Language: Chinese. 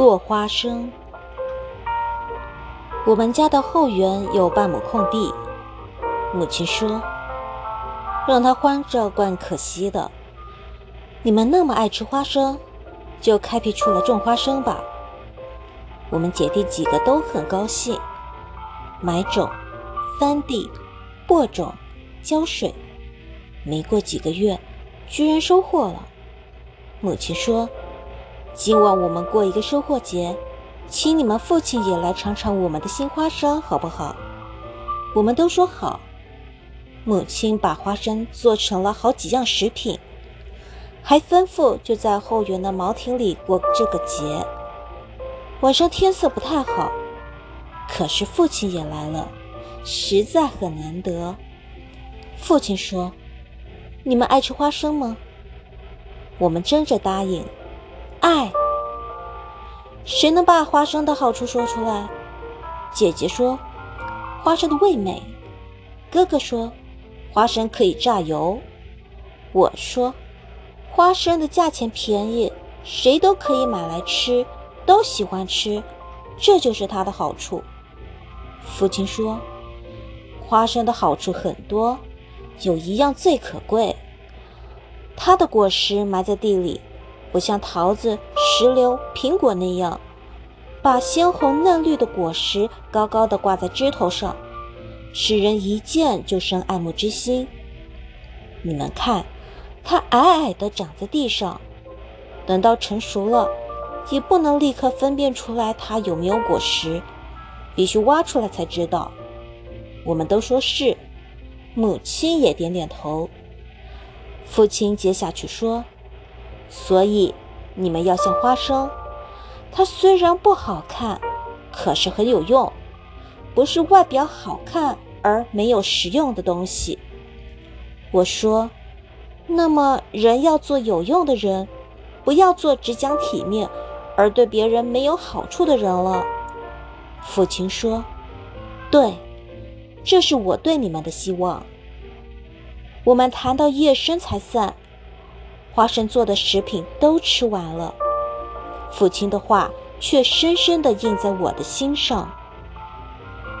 落花生。我们家的后园有半亩空地，母亲说：“让它荒着怪可惜的。你们那么爱吃花生，就开辟出来种花生吧。”我们姐弟几个都很高兴，买种、翻地、播种、浇水。没过几个月，居然收获了。母亲说：“今晚我们过一个收获节。”请你们父亲也来尝尝我们的新花生，好不好？我们都说好。母亲把花生做成了好几样食品，还吩咐就在后园的茅亭里过这个节。晚上天色不太好，可是父亲也来了，实在很难得。父亲说：“你们爱吃花生吗？”我们争着答应：“爱。”谁能把花生的好处说出来？姐姐说，花生的味美；哥哥说，花生可以榨油；我说，花生的价钱便宜，谁都可以买来吃，都喜欢吃，这就是它的好处。父亲说，花生的好处很多，有一样最可贵，它的果实埋在地里。不像桃子、石榴、苹果那样，把鲜红嫩绿的果实高高的挂在枝头上，使人一见就生爱慕之心。你们看，它矮矮的长在地上，等到成熟了，也不能立刻分辨出来它有没有果实，必须挖出来才知道。我们都说是，母亲也点点头。父亲接下去说。所以，你们要像花生，它虽然不好看，可是很有用，不是外表好看而没有实用的东西。我说，那么人要做有用的人，不要做只讲体面而对别人没有好处的人了。父亲说：“对，这是我对你们的希望。”我们谈到夜深才散。花生做的食品都吃完了，父亲的话却深深地印在我的心上。